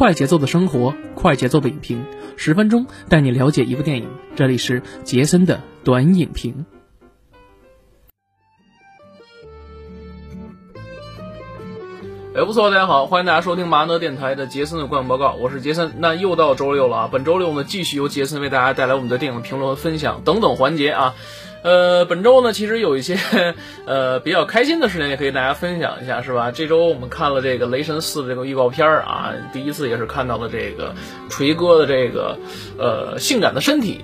快节奏的生活，快节奏的影评，十分钟带你了解一部电影。这里是杰森的短影评。哎，不错，大家好，欢迎大家收听马德电台的杰森的观影报告，我是杰森。那又到周六了啊，本周六呢，继续由杰森为大家带来我们的电影评论和、分享等等环节啊。呃，本周呢，其实有一些 呃比较开心的事情，也可以大家分享一下，是吧？这周我们看了这个《雷神四》的这个预告片儿啊，第一次也是看到了这个锤哥的这个呃性感的身体。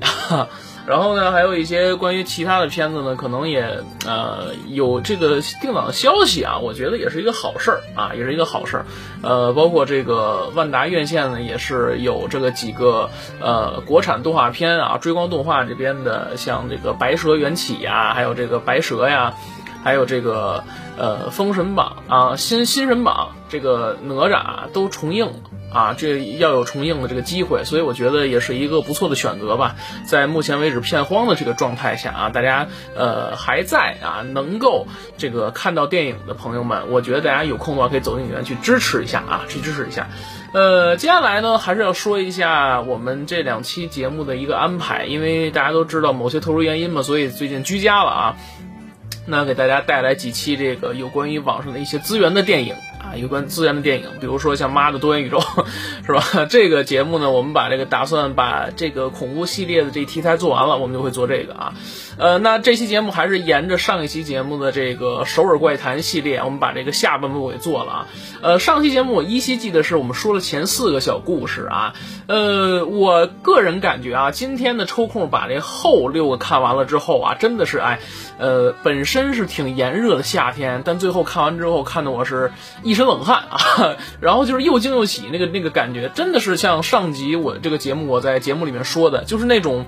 然后呢，还有一些关于其他的片子呢，可能也呃有这个定档的消息啊，我觉得也是一个好事儿啊，也是一个好事儿。呃，包括这个万达院线呢，也是有这个几个呃国产动画片啊，追光动画这边的，像这个《白蛇缘起》呀，还有这个《白蛇》呀，还有这个呃《封神榜》啊，《新新神榜》这个哪吒都重映。啊，这要有重映的这个机会，所以我觉得也是一个不错的选择吧。在目前为止片荒的这个状态下啊，大家呃还在啊能够这个看到电影的朋友们，我觉得大家有空的话可以走进影院去支持一下啊，去支持一下。呃，接下来呢还是要说一下我们这两期节目的一个安排，因为大家都知道某些特殊原因嘛，所以最近居家了啊。那给大家带来几期这个有关于网上的一些资源的电影。啊，有关资源的电影，比如说像《妈的多元宇宙》，是吧？这个节目呢，我们把这个打算把这个恐怖系列的这题材做完了，我们就会做这个啊。呃，那这期节目还是沿着上一期节目的这个首尔怪谈系列，我们把这个下半部给做了啊。呃，上期节目我依稀记得是我们说了前四个小故事啊。呃，我个人感觉啊，今天的抽空把这后六个看完了之后啊，真的是哎，呃，本身是挺炎热的夏天，但最后看完之后看的我是一一身冷汗啊，然后就是又惊又喜，那个那个感觉真的是像上集我这个节目我在节目里面说的，就是那种。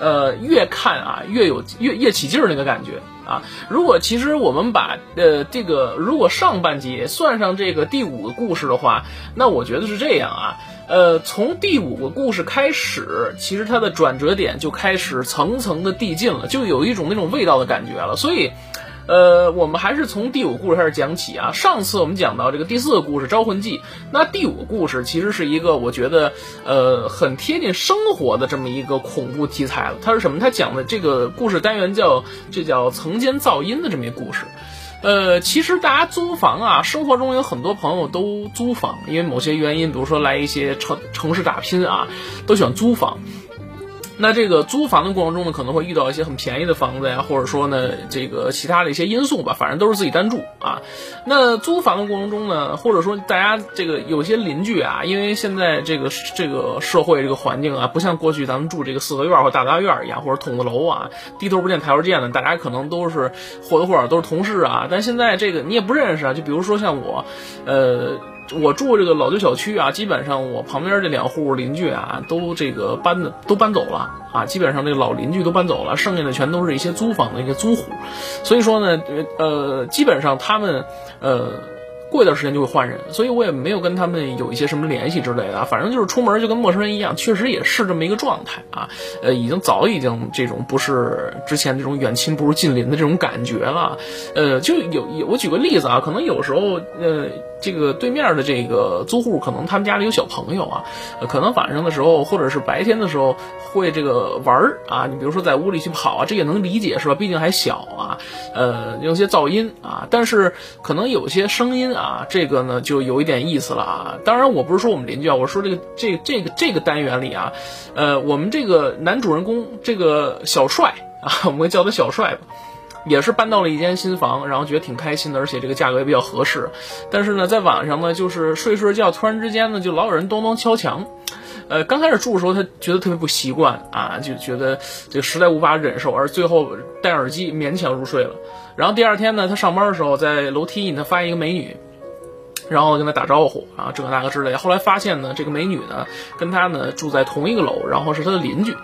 呃，越看啊，越有越越起劲儿那个感觉啊。如果其实我们把呃这个如果上半集算上这个第五个故事的话，那我觉得是这样啊。呃，从第五个故事开始，其实它的转折点就开始层层的递进了，就有一种那种味道的感觉了。所以。呃，我们还是从第五故事开始讲起啊。上次我们讲到这个第四个故事《招魂记》，那第五个故事其实是一个我觉得呃很贴近生活的这么一个恐怖题材了。它是什么？它讲的这个故事单元叫这叫层间噪音的这么一个故事。呃，其实大家租房啊，生活中有很多朋友都租房，因为某些原因，比如说来一些城城市打拼啊，都喜欢租房。那这个租房的过程中呢，可能会遇到一些很便宜的房子呀，或者说呢，这个其他的一些因素吧，反正都是自己单住啊。那租房的过程中呢，或者说大家这个有些邻居啊，因为现在这个这个社会这个环境啊，不像过去咱们住这个四合院或大杂院一样，或者筒子楼啊，低头不见抬头见的，大家可能都是或多或少都是同事啊。但现在这个你也不认识啊，就比如说像我，呃。我住这个老旧小区啊，基本上我旁边这两户邻居啊，都这个搬的都搬走了啊，基本上这个老邻居都搬走了，剩下的全都是一些租房的一些租户，所以说呢，呃，基本上他们呃。过一段时间就会换人，所以我也没有跟他们有一些什么联系之类的，反正就是出门就跟陌生人一样，确实也是这么一个状态啊。呃，已经早已经这种不是之前这种远亲不如近邻的这种感觉了。呃，就有有我举个例子啊，可能有时候呃，这个对面的这个租户可能他们家里有小朋友啊，可能晚上的时候或者是白天的时候会这个玩啊，你比如说在屋里去跑啊，这也能理解是吧？毕竟还小啊，呃，有些噪音啊，但是可能有些声音啊。啊，这个呢就有一点意思了啊！当然，我不是说我们邻居啊，我说这个这这个这个单元里啊，呃，我们这个男主人公这个小帅啊，我们叫他小帅吧，也是搬到了一间新房，然后觉得挺开心的，而且这个价格也比较合适。但是呢，在晚上呢，就是睡睡觉，突然之间呢，就老有人咚咚敲墙。呃，刚开始住的时候，他觉得特别不习惯啊，就觉得这个实在无法忍受，而最后戴耳机勉强入睡了。然后第二天呢，他上班的时候在楼梯里，他发现一个美女。然后跟他打招呼啊，这个那个之类。后来发现呢，这个美女呢跟他呢住在同一个楼，然后是他的邻居。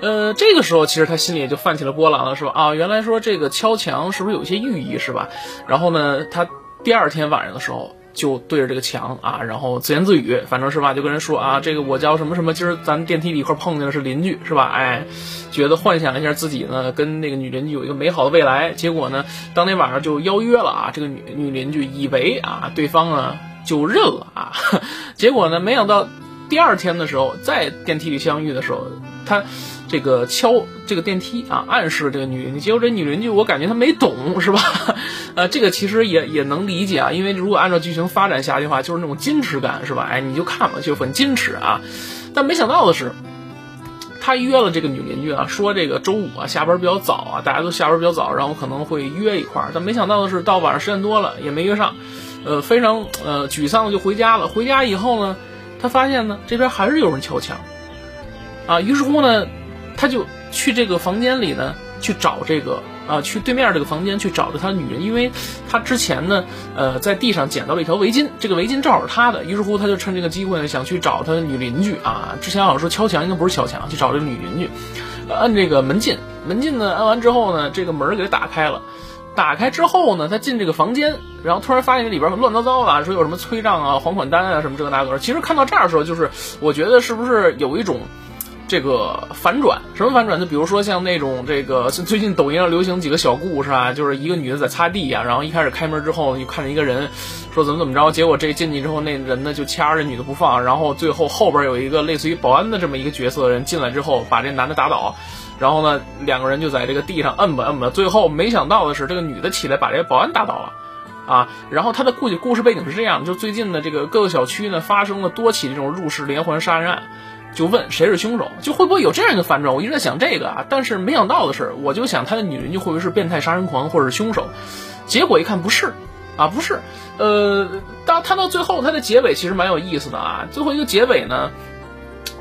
呃，这个时候其实他心里也就泛起了波澜了，是吧？啊，原来说这个敲墙是不是有一些寓意，是吧？然后呢，他第二天晚上的时候。就对着这个墙啊，然后自言自语，反正是吧，就跟人说啊，这个我叫什么什么，今儿咱电梯里一块碰见的是邻居，是吧？哎，觉得幻想了一下自己呢跟那个女邻居有一个美好的未来，结果呢，当天晚上就邀约了啊，这个女女邻居以为啊对方呢就认了啊，结果呢，没想到第二天的时候，在电梯里相遇的时候，他这个敲这个电梯啊，暗示这个女邻居。结果这女邻居，我感觉她没懂，是吧？呃，这个其实也也能理解啊，因为如果按照剧情发展下去的话，就是那种矜持感，是吧？哎，你就看吧，就很矜持啊。但没想到的是。他约了这个女邻居啊，说这个周五啊下班比较早啊，大家都下班比较早，然后可能会约一块儿。但没想到的是，到晚上十点多了也没约上，呃，非常呃沮丧的就回家了。回家以后呢，他发现呢这边还是有人敲墙，啊，于是乎呢，他就去这个房间里呢去找这个。啊，去对面这个房间去找着他女人，因为他之前呢，呃，在地上捡到了一条围巾，这个围巾正好是他的，于是乎他就趁这个机会呢，想去找他的女邻居啊。之前好像说敲墙，应该不是敲墙，去找这个女邻居，按这个门禁，门禁呢按完之后呢，这个门给他打开了，打开之后呢，他进这个房间，然后突然发现这里边乱糟糟的，说有什么催账啊、还款单啊什么这个那个。其实看到这儿的时候，就是我觉得是不是有一种。这个反转什么反转？就比如说像那种这个最近抖音上流行几个小故事啊，就是一个女的在擦地呀，然后一开始开门之后就看见一个人，说怎么怎么着，结果这进去之后那人呢就掐着女的不放，然后最后后边有一个类似于保安的这么一个角色的人进来之后把这男的打倒，然后呢两个人就在这个地上摁吧摁吧，最后没想到的是这个女的起来把这个保安打倒了，啊，然后他的故故事背景是这样，就最近的这个各个小区呢发生了多起这种入室连环杀人案。就问谁是凶手，就会不会有这样一个反转？我一直在想这个啊，但是没想到的是，我就想他的女人就会不会是变态杀人狂或者是凶手？结果一看不是，啊不是，呃，到他到最后他的结尾其实蛮有意思的啊，最后一个结尾呢，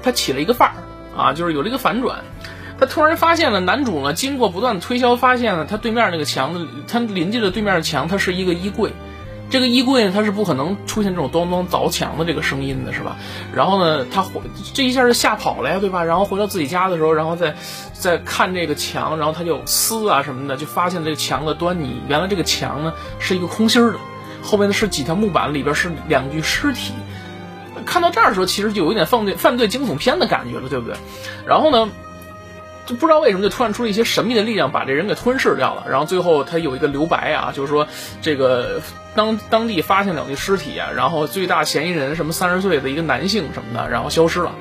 他起了一个范儿啊，就是有了一个反转，他突然发现了男主呢，经过不断的推销，发现了他对面那个墙的，他邻居的对面的墙，它是一个衣柜。这个衣柜，它是不可能出现这种咚咚凿墙的这个声音的，是吧？然后呢，他这一下就吓跑了呀，对吧？然后回到自己家的时候，然后再再看这个墙，然后他就撕啊什么的，就发现这个墙的端倪。原来这个墙呢是一个空心儿的，后面呢是几条木板，里边是两具尸体。看到这儿的时候，其实就有一点犯罪犯罪惊悚片的感觉了，对不对？然后呢？不知道为什么就突然出了一些神秘的力量，把这人给吞噬掉了。然后最后他有一个留白啊，就是说这个当当地发现两具尸体啊，然后最大嫌疑人什么三十岁的一个男性什么的，然后消失了。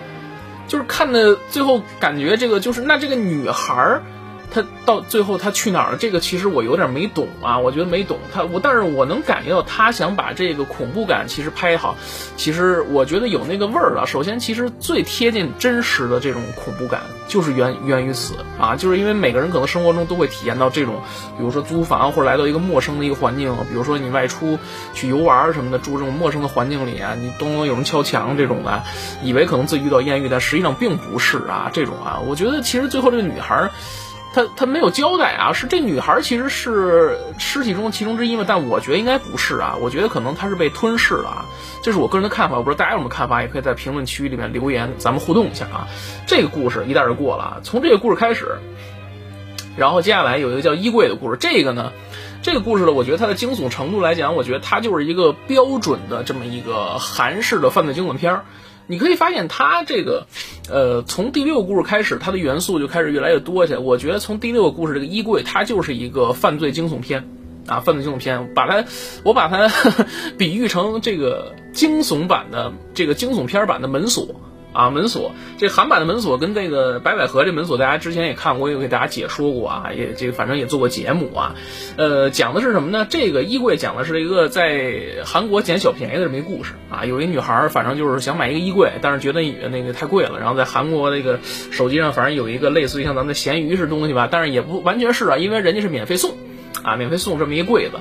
就是看的最后感觉这个就是那这个女孩儿。他到最后他去哪儿了？这个其实我有点没懂啊，我觉得没懂他我，但是我能感觉到他想把这个恐怖感其实拍好，其实我觉得有那个味儿了。首先，其实最贴近真实的这种恐怖感就是源源于此啊，就是因为每个人可能生活中都会体验到这种，比如说租房或者来到一个陌生的一个环境，比如说你外出去游玩什么的，住这种陌生的环境里啊，你咚咚有人敲墙这种的，以为可能自己遇到艳遇，但实际上并不是啊，这种啊，我觉得其实最后这个女孩。他他没有交代啊，是这女孩其实是尸体中其中之一吗？但我觉得应该不是啊，我觉得可能她是被吞噬了啊，这是我个人的看法，我不知道大家有什么看法，也可以在评论区里面留言，咱们互动一下啊。这个故事一带而过了，从这个故事开始，然后接下来有一个叫衣柜的故事，这个呢，这个故事呢，我觉得它的惊悚程度来讲，我觉得它就是一个标准的这么一个韩式的犯罪惊悚片儿。你可以发现，它这个，呃，从第六个故事开始，它的元素就开始越来越多起来。我觉得从第六个故事这个衣柜，它就是一个犯罪惊悚片，啊，犯罪惊悚片，把它，我把它 比喻成这个惊悚版的这个惊悚片版的门锁。啊，门锁这韩版的门锁跟这个白百合这门锁，大家之前也看过，也给大家解说过啊，也这个反正也做过节目啊。呃，讲的是什么呢？这个衣柜讲的是一个在韩国捡小便宜的这么一个故事啊。有一女孩，反正就是想买一个衣柜，但是觉得那个太贵了，然后在韩国那个手机上，反正有一个类似于像咱们的闲鱼似东西吧，但是也不完全是啊，因为人家是免费送。啊，免费送这么一柜子，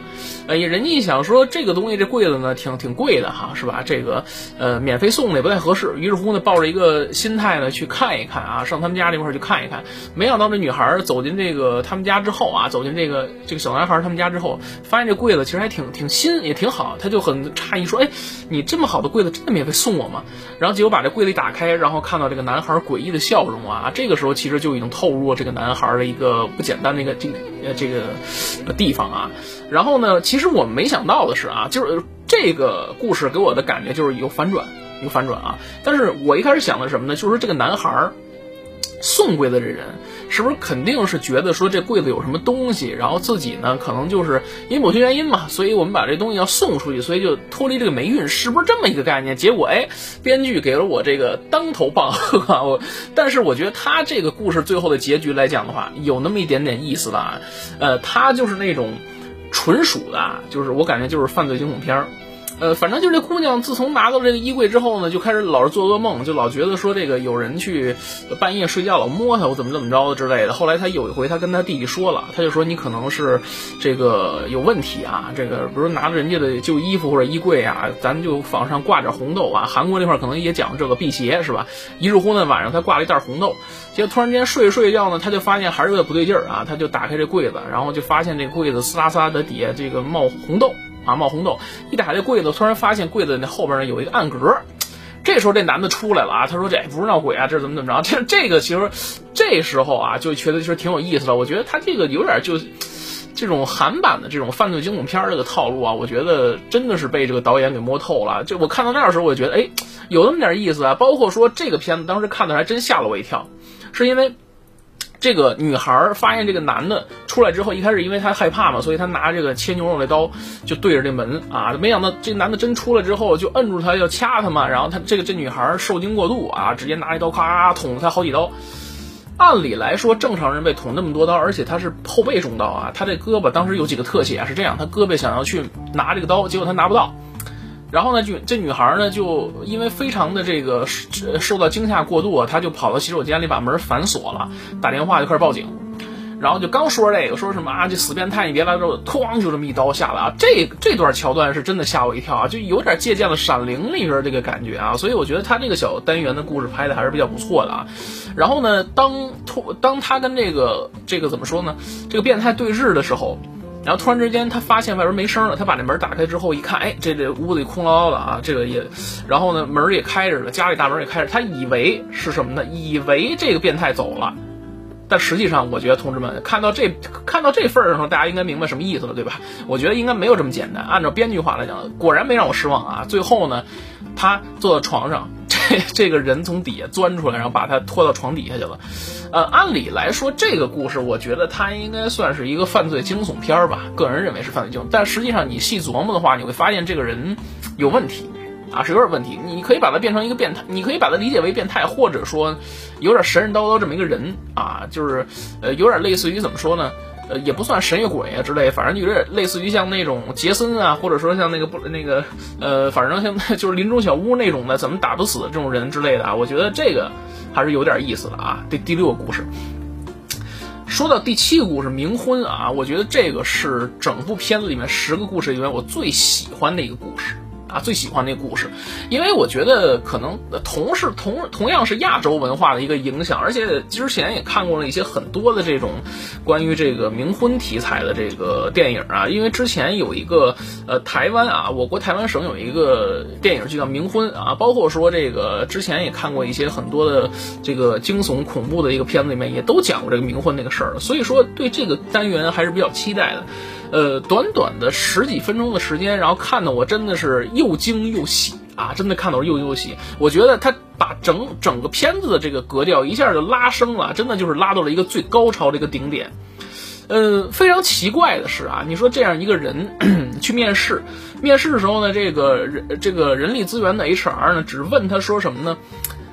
呃，人家一想说这个东西这柜子呢挺挺贵的哈，是吧？这个呃免费送的也不太合适，于是乎呢抱着一个心态呢去看一看啊，上他们家这块去看一看。没想到这女孩走进这个他们家之后啊，走进这个这个小男孩他们家之后，发现这柜子其实还挺挺新，也挺好，他就很诧异说：“哎，你这么好的柜子真的免费送我吗？”然后结果把这柜子一打开，然后看到这个男孩诡异的笑容啊，这个时候其实就已经透露了这个男孩的一个不简单的一个这呃这个。地方啊，然后呢，其实我没想到的是啊，就是这个故事给我的感觉就是有反转，有反转啊。但是我一开始想的什么呢？就是这个男孩，送柜子这人是不是肯定是觉得说这柜子有什么东西，然后自己呢可能就是因为某些原因嘛，所以我们把这东西要送出去，所以就脱离这个霉运，是不是这么一个概念？结果哎，编剧给了我这个当头棒喝啊！我但是我觉得他这个故事最后的结局来讲的话，有那么一点点意思的啊，呃，他就是那种纯属的，就是我感觉就是犯罪惊悚片儿。呃，反正就这姑娘，自从拿到这个衣柜之后呢，就开始老是做噩梦，就老觉得说这个有人去半夜睡觉老摸她，我怎么怎么着的之类的。后来她有一回，她跟她弟弟说了，她就说你可能是这个有问题啊，这个比如拿着人家的旧衣服或者衣柜啊，咱就往上挂点红豆啊。韩国那块可能也讲这个辟邪是吧？于是乎呢，晚上她挂了一袋红豆，结果突然间睡睡觉呢，她就发现还是有点不对劲儿啊，她就打开这柜子，然后就发现这柜子嘶啦嘶啦的底下这个冒红豆。啊，冒红豆！一打开柜子，突然发现柜子那后边呢有一个暗格。这时候这男的出来了啊，他说：“这不是闹鬼啊，这是怎么怎么着？”这这个其实这时候啊，就觉得其实挺有意思的。我觉得他这个有点就这种韩版的这种犯罪惊悚片这个套路啊，我觉得真的是被这个导演给摸透了。就我看到那儿的时候，我就觉得哎，有那么点意思啊。包括说这个片子当时看的还真吓了我一跳，是因为。这个女孩发现这个男的出来之后，一开始因为她害怕嘛，所以她拿这个切牛肉那刀就对着这门啊，没想到这男的真出来之后就摁住他要掐他嘛，然后他这个这女孩受惊过度啊，直接拿一刀咔捅了他好几刀。按理来说，正常人被捅那么多刀，而且他是后背中刀啊，他这胳膊当时有几个特写，是这样，他胳膊想要去拿这个刀，结果他拿不到。然后呢，就这女孩呢，就因为非常的这个受到惊吓过度啊，她就跑到洗手间里把门反锁了，打电话就开始报警。然后就刚说这个，说什么啊，这死变态你别来之后，哐就这么一刀下来啊，这这段桥段是真的吓我一跳啊，就有点借鉴了《闪灵》里边这个感觉啊，所以我觉得他这个小单元的故事拍的还是比较不错的啊。然后呢，当突当他跟这个这个怎么说呢，这个变态对峙的时候。然后突然之间，他发现外边没声了。他把那门打开之后一看，哎，这这屋里空落落的啊，这个也，然后呢，门也开着了，家里大门也开着。他以为是什么呢？以为这个变态走了，但实际上，我觉得同志们看到这看到这份儿上，大家应该明白什么意思了，对吧？我觉得应该没有这么简单。按照编剧话来讲，果然没让我失望啊。最后呢，他坐在床上。这个人从底下钻出来，然后把他拖到床底下去了。呃，按理来说，这个故事我觉得它应该算是一个犯罪惊悚片吧。个人认为是犯罪惊悚，但实际上你细琢磨的话，你会发现这个人有问题啊，是有点问题。你可以把它变成一个变态，你可以把它理解为变态，或者说有点神神叨叨这么一个人啊，就是呃，有点类似于怎么说呢？呃，也不算神与鬼啊之类，反正有点类似于像那种杰森啊，或者说像那个不那个呃，反正像 就是林中小屋那种的，怎么打不死这种人之类的啊。我觉得这个还是有点意思的啊。第第六个故事，说到第七个故事冥婚啊，我觉得这个是整部片子里面十个故事里面我最喜欢的一个故事。啊，最喜欢那故事，因为我觉得可能同是同同样是亚洲文化的一个影响，而且之前也看过了一些很多的这种关于这个冥婚题材的这个电影啊。因为之前有一个呃台湾啊，我国台湾省有一个电影就叫《冥婚》啊，包括说这个之前也看过一些很多的这个惊悚恐怖的一个片子里面也都讲过这个冥婚那个事儿，所以说对这个单元还是比较期待的。呃，短短的十几分钟的时间，然后看的我真的是又惊又喜啊！真的看到又惊又喜。我觉得他把整整个片子的这个格调一下就拉升了，真的就是拉到了一个最高潮的一个顶点。呃，非常奇怪的是啊，你说这样一个人 去面试，面试的时候呢，这个人这个人力资源的 HR 呢，只问他说什么呢？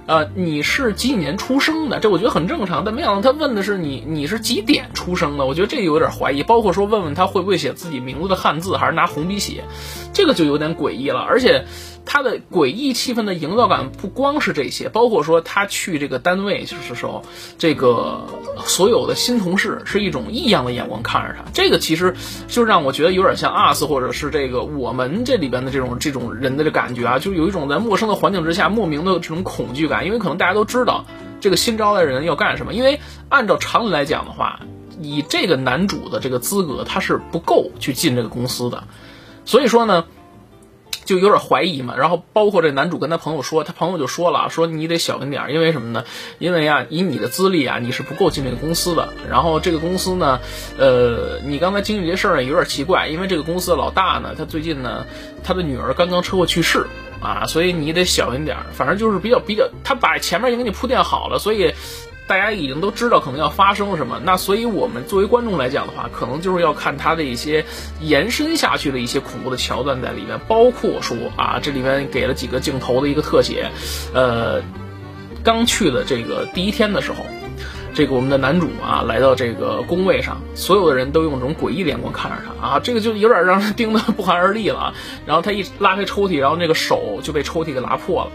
呃，你是几几年出生的？这我觉得很正常，但没想到他问的是你，你是几点出生的？我觉得这有点怀疑。包括说问问他会不会写自己名字的汉字，还是拿红笔写，这个就有点诡异了。而且。他的诡异气氛的营造感不光是这些，包括说他去这个单位就是时候，这个所有的新同事是一种异样的眼光看着他，这个其实就让我觉得有点像 us 或者是这个我们这里边的这种这种人的这感觉啊，就有一种在陌生的环境之下莫名的这种恐惧感，因为可能大家都知道这个新招来的人要干什么，因为按照常理来讲的话，以这个男主的这个资格他是不够去进这个公司的，所以说呢。就有点怀疑嘛，然后包括这男主跟他朋友说，他朋友就说了，说你得小心点，因为什么呢？因为啊，以你的资历啊，你是不够进这个公司的。然后这个公司呢，呃，你刚才经历这事儿呢，有点奇怪，因为这个公司的老大呢，他最近呢，他的女儿刚刚车祸去世啊，所以你得小心点儿。反正就是比较比较，他把前面已经给你铺垫好了，所以大家已经都知道可能要发生什么，那所以我们作为观众来讲的话，可能就是要看它的一些延伸下去的一些恐怖的桥段在里面，包括说啊，这里面给了几个镜头的一个特写，呃，刚去的这个第一天的时候。这个我们的男主啊，来到这个工位上，所有的人都用这种诡异的眼光看着他啊，这个就有点让人盯得不寒而栗了。然后他一拉开抽屉，然后那个手就被抽屉给拉破了。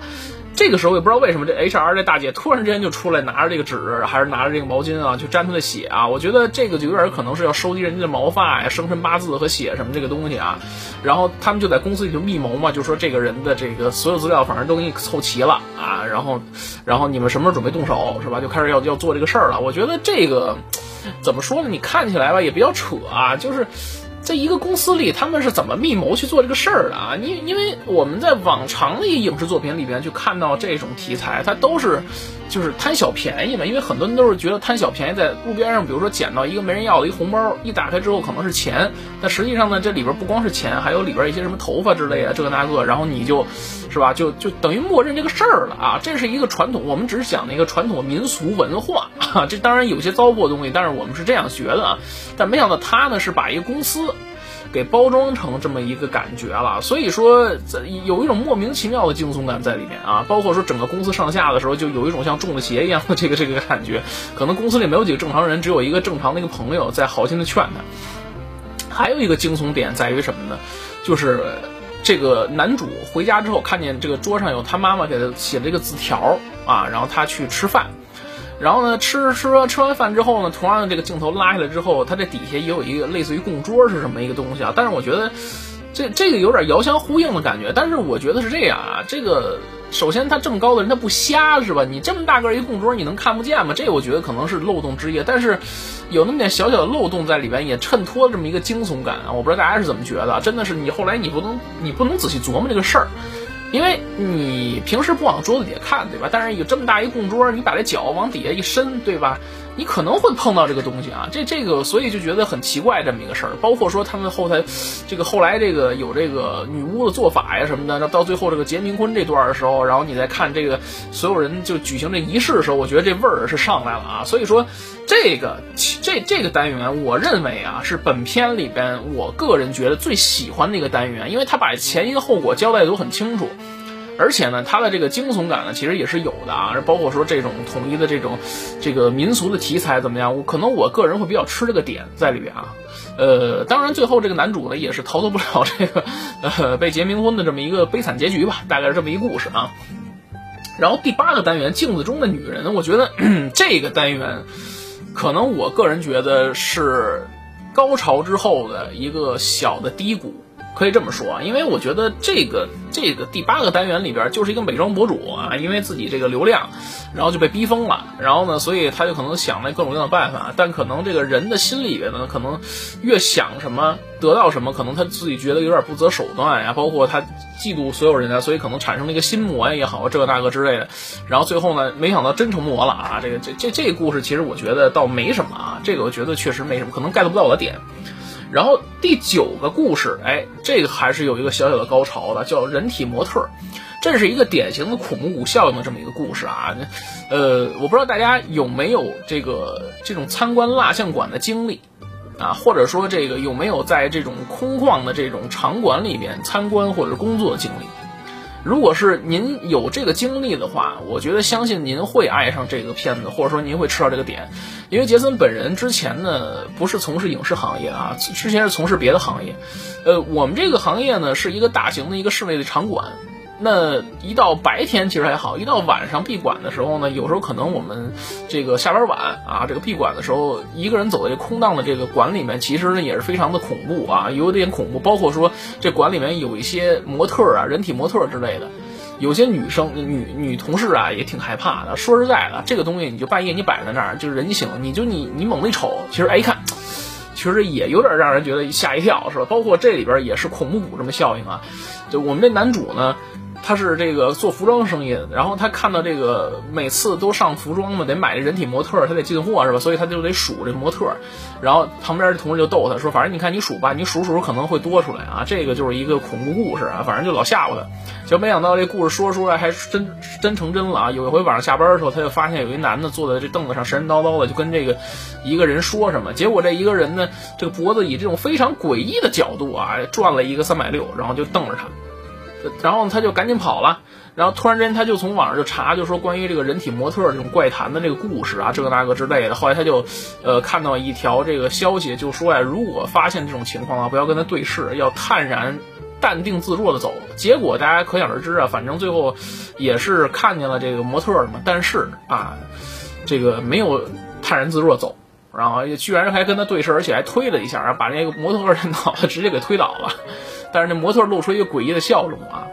这个时候也不知道为什么，这 H R 这大姐突然之间就出来，拿着这个纸，还是拿着这个毛巾啊，去沾他的血啊。我觉得这个就有点可能是要收集人家的毛发呀、生辰八字和血什么这个东西啊。然后他们就在公司里就密谋嘛，就说这个人的这个所有资料，反正都给你凑齐了啊。然后，然后你们什么时候准备动手是吧？就开始要要做这个事儿了。我觉得这个怎么说呢？你看起来吧也比较扯啊，就是。在一个公司里，他们是怎么密谋去做这个事儿的啊？因因为我们在往常的影视作品里边去看到这种题材，它都是就是贪小便宜嘛。因为很多人都是觉得贪小便宜，在路边上，比如说捡到一个没人要的一红包，一打开之后可能是钱，但实际上呢，这里边不光是钱，还有里边一些什么头发之类的，这个那个，然后你就，是吧？就就等于默认这个事儿了啊。这是一个传统，我们只是讲的一个传统民俗文化啊。这当然有些糟粕东西，但是我们是这样学的啊。但没想到他呢是把一个公司。给包装成这么一个感觉了，所以说有一种莫名其妙的惊悚感在里面啊，包括说整个公司上下的时候，就有一种像中了邪一样的这个这个感觉。可能公司里没有几个正常人，只有一个正常的一个朋友在好心的劝他。还有一个惊悚点在于什么呢？就是这个男主回家之后，看见这个桌上有他妈妈给他写了一个字条啊，然后他去吃饭。然后呢，吃吃吃完饭之后呢，同样的这个镜头拉下来之后，它这底下也有一个类似于供桌是什么一个东西啊？但是我觉得，这这个有点遥相呼应的感觉。但是我觉得是这样啊，这个首先他这么高的人他不瞎是吧？你这么大个一供桌你能看不见吗？这我觉得可能是漏洞之一。但是有那么点小小的漏洞在里边，也衬托这么一个惊悚感啊！我不知道大家是怎么觉得？真的是你后来你不能你不能仔细琢磨这个事儿。因为你平时不往桌子底下看，对吧？但是有这么大一供桌，你把这脚往底下一伸，对吧？你可能会碰到这个东西啊，这这个，所以就觉得很奇怪这么一个事儿。包括说他们后台，这个后来这个有这个女巫的做法呀什么的，那到最后这个结冥婚这段的时候，然后你再看这个所有人就举行这仪式的时候，我觉得这味儿是上来了啊。所以说，这个这这个单元，我认为啊是本片里边我个人觉得最喜欢的一个单元，因为他把前因后果交代的都很清楚。而且呢，它的这个惊悚感呢，其实也是有的啊。包括说这种统一的这种这个民俗的题材怎么样？我可能我个人会比较吃这个点在里边啊。呃，当然最后这个男主呢，也是逃脱不了这个 呃被结冥婚的这么一个悲惨结局吧，大概是这么一故事啊。然后第八个单元镜子中的女人，我觉得 这个单元可能我个人觉得是高潮之后的一个小的低谷。可以这么说啊，因为我觉得这个这个第八个单元里边就是一个美妆博主啊，因为自己这个流量，然后就被逼疯了，然后呢，所以他就可能想了各种各样的办法，但可能这个人的心里边呢，可能越想什么得到什么，可能他自己觉得有点不择手段呀，包括他嫉妒所有人啊，所以可能产生了一个心魔呀也好，这个那个之类的，然后最后呢，没想到真成魔了啊！这个这这这个故事其实我觉得倒没什么啊，这个我觉得确实没什么，可能 get 不到我的点。然后第九个故事，哎，这个还是有一个小小的高潮的，叫人体模特，这是一个典型的恐怖谷效应的这么一个故事啊。呃，我不知道大家有没有这个这种参观蜡像馆的经历啊，或者说这个有没有在这种空旷的这种场馆里边参观或者工作经历？如果是您有这个经历的话，我觉得相信您会爱上这个片子，或者说您会吃到这个点，因为杰森本人之前呢不是从事影视行业啊，之前是从事别的行业，呃，我们这个行业呢是一个大型的一个室内的场馆。那一到白天其实还好，一到晚上闭馆的时候呢，有时候可能我们这个下班晚啊，这个闭馆的时候，一个人走在这空荡的这个馆里面，其实呢也是非常的恐怖啊，有点恐怖。包括说这馆里面有一些模特啊，人体模特之类的，有些女生女女同事啊也挺害怕的。说实在的，这个东西你就半夜你摆在那儿，就是人醒了，你就你你猛地一瞅，其实哎一看，其实也有点让人觉得吓一跳，是吧？包括这里边也是恐怖谷这么效应啊，就我们这男主呢。他是这个做服装生意的，然后他看到这个每次都上服装嘛，得买这人体模特，他得进货是吧？所以他就得数这模特。然后旁边的同事就逗他说：“反正你看你数吧，你数数可能会多出来啊。”这个就是一个恐怖故事啊，反正就老吓唬他。就没想到这故事说出来还真真成真了啊！有一回晚上下班的时候，他就发现有一男的坐在这凳子上神神叨叨的，就跟这个一个人说什么。结果这一个人呢，这个脖子以这种非常诡异的角度啊，转了一个三百六，然后就瞪着他。然后他就赶紧跑了，然后突然之间他就从网上就查，就说关于这个人体模特这种怪谈的这个故事啊，这个那个之类的。后来他就，呃，看到一条这个消息，就说呀，如果发现这种情况啊，不要跟他对视，要坦然、淡定自若的走。结果大家可想而知啊，反正最后也是看见了这个模特的嘛，但是啊，这个没有坦然自若走，然后居然还跟他对视，而且还推了 一下，把那个模特的脑袋直接给推倒了。但是那模特露出一个诡异的笑容啊，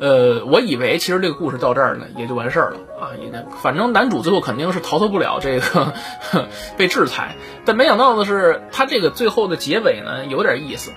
呃，我以为其实这个故事到这儿呢也就完事儿了啊，也反正男主最后肯定是逃脱不了这个 被制裁，但没想到的是他这个最后的结尾呢有点意思，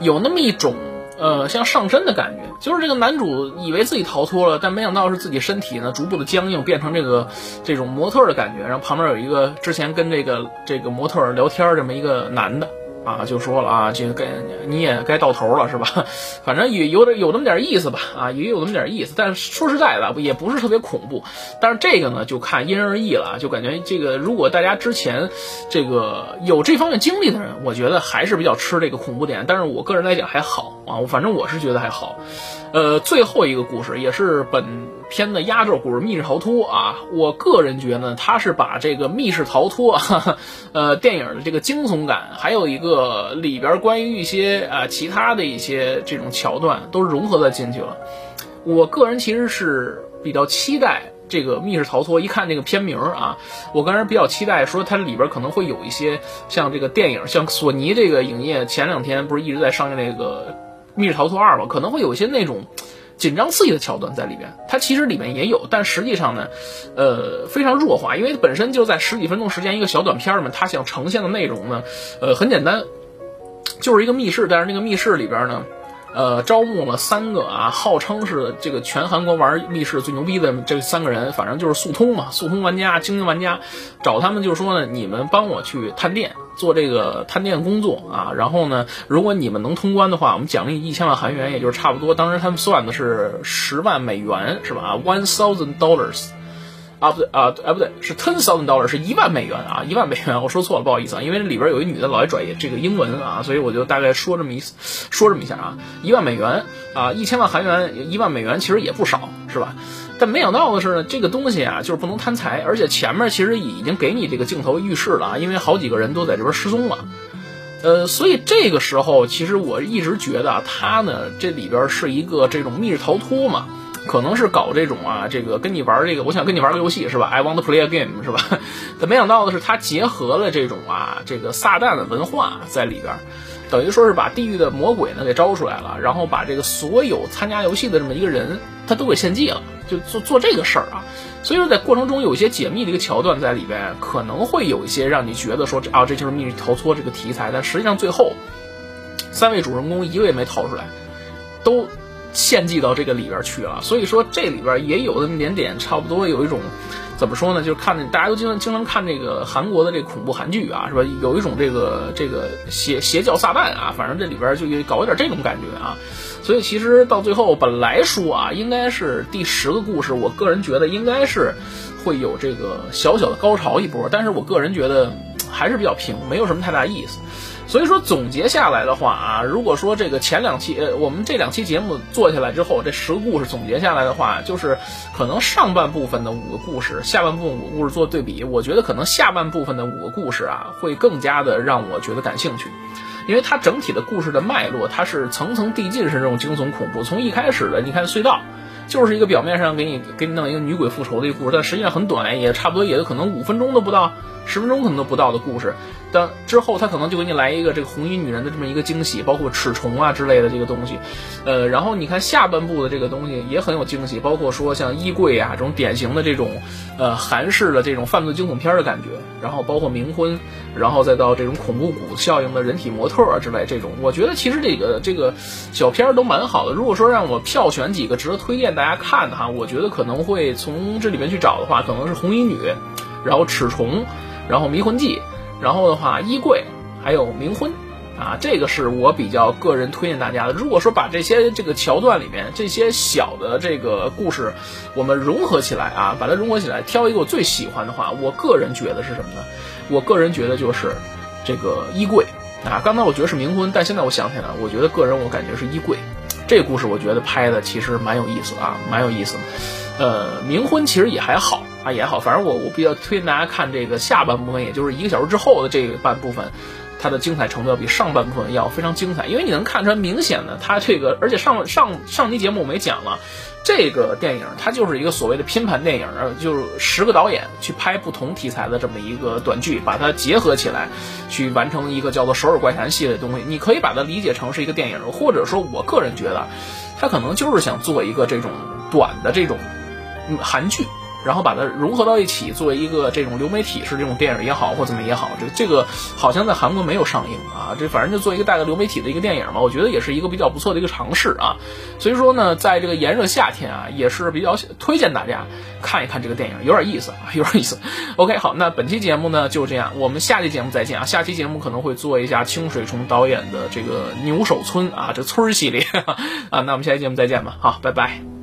有那么一种呃像上身的感觉，就是这个男主以为自己逃脱了，但没想到是自己身体呢逐步的僵硬，变成这个这种模特的感觉，然后旁边有一个之前跟这个这个模特聊天这么一个男的。啊，就说了啊，这个该你也该到头了，是吧？反正也有点有那么点意思吧，啊，也有那么点意思。但是说实在的，也不是特别恐怖。但是这个呢，就看因人而异了，就感觉这个如果大家之前这个有这方面经历的人，我觉得还是比较吃这个恐怖点。但是我个人来讲还好啊，反正我是觉得还好。呃，最后一个故事也是本片的压轴故事——密室逃脱啊。我个人觉得，他是把这个密室逃脱，呃，电影的这个惊悚感，还有一个里边关于一些啊其他的一些这种桥段，都融合在进去了。我个人其实是比较期待这个密室逃脱。一看这个片名啊，我个人比较期待说它里边可能会有一些像这个电影，像索尼这个影业前两天不是一直在上映那个。密室逃脱二嘛，可能会有一些那种紧张刺激的桥段在里边，它其实里面也有，但实际上呢，呃，非常弱化，因为本身就在十几分钟时间一个小短片嘛，它想呈现的内容呢，呃，很简单，就是一个密室，但是那个密室里边呢。呃，招募了三个啊，号称是这个全韩国玩密室最牛逼的这三个人，反正就是速通嘛，速通玩家、精英玩家，找他们就说呢，你们帮我去探店，做这个探店工作啊，然后呢，如果你们能通关的话，我们奖励一千万韩元，也就是差不多，当时他们算的是十万美元，是吧？One thousand dollars。啊不对啊哎不对是 ten thousand dollars 是一万美元啊一万美元我说错了不好意思啊因为里边有一女的老爱拽这个英文啊所以我就大概说这么一说这么一下啊一万美元啊一千万韩元一万美元其实也不少是吧？但没想到的是呢这个东西啊就是不能贪财，而且前面其实已经给你这个镜头预示了啊，因为好几个人都在这边失踪了，呃所以这个时候其实我一直觉得他呢这里边是一个这种密室逃脱嘛。可能是搞这种啊，这个跟你玩这个，我想跟你玩个游戏是吧？I want to play a game 是吧？但没想到的是，他结合了这种啊，这个撒旦的文化在里边，等于说是把地狱的魔鬼呢给招出来了，然后把这个所有参加游戏的这么一个人，他都给献祭了，就做做这个事儿啊。所以说，在过程中有一些解密的一个桥段在里边，可能会有一些让你觉得说这啊，这就是密室逃脱这个题材，但实际上最后三位主人公一个也没逃出来，都。献祭到这个里边去了，所以说这里边也有那么点点，差不多有一种，怎么说呢？就是看大家都经常经常看这个韩国的这个恐怖韩剧啊，是吧？有一种这个这个邪邪教撒旦啊，反正这里边就搞一点这种感觉啊。所以其实到最后本来说啊，应该是第十个故事，我个人觉得应该是会有这个小小的高潮一波，但是我个人觉得还是比较平，没有什么太大意思。所以说总结下来的话啊，如果说这个前两期呃，我们这两期节目做下来之后，这十个故事总结下来的话，就是可能上半部分的五个故事，下半部分五个故事做对比，我觉得可能下半部分的五个故事啊，会更加的让我觉得感兴趣，因为它整体的故事的脉络，它是层层递进，是这种惊悚恐怖。从一开始的你看隧道，就是一个表面上给你给你弄一个女鬼复仇的一个故事，但实际上很短，也差不多也可能五分钟都不到。十分钟可能都不到的故事，但之后他可能就给你来一个这个红衣女人的这么一个惊喜，包括齿虫啊之类的这个东西，呃，然后你看下半部的这个东西也很有惊喜，包括说像衣柜啊这种典型的这种呃韩式的这种犯罪惊悚片的感觉，然后包括冥婚，然后再到这种恐怖谷效应的人体模特啊之类这种，我觉得其实这个这个小片儿都蛮好的。如果说让我票选几个值得推荐大家看的哈，我觉得可能会从这里面去找的话，可能是红衣女，然后齿虫。然后迷魂记，然后的话衣柜，还有冥婚，啊，这个是我比较个人推荐大家的。如果说把这些这个桥段里面这些小的这个故事，我们融合起来啊，把它融合起来，挑一个我最喜欢的话，我个人觉得是什么呢？我个人觉得就是这个衣柜啊。刚才我觉得是冥婚，但现在我想起来了，我觉得个人我感觉是衣柜。这故事我觉得拍的其实蛮有意思啊，蛮有意思的。呃，冥婚其实也还好。啊也好，反正我我比较推荐大家看这个下半部分，也就是一个小时之后的这半部分，它的精彩程度要比上半部分要非常精彩，因为你能看出来明显的，它这个而且上上上期节目我没讲了，这个电影它就是一个所谓的拼盘电影，就是十个导演去拍不同题材的这么一个短剧，把它结合起来，去完成一个叫做《首尔怪谈》系列的东西。你可以把它理解成是一个电影，或者说我个人觉得，它可能就是想做一个这种短的这种韩剧。然后把它融合到一起，作为一个这种流媒体式这种电影也好，或怎么也好，这这个好像在韩国没有上映啊。这反正就做一个带个流媒体的一个电影嘛，我觉得也是一个比较不错的一个尝试啊。所以说呢，在这个炎热夏天啊，也是比较推荐大家看一看这个电影，有点意思啊，有点意思。OK，好，那本期节目呢就这样，我们下期节目再见啊。下期节目可能会做一下清水崇导演的这个牛首村啊，这村系列 啊。那我们下期节目再见吧，好，拜拜。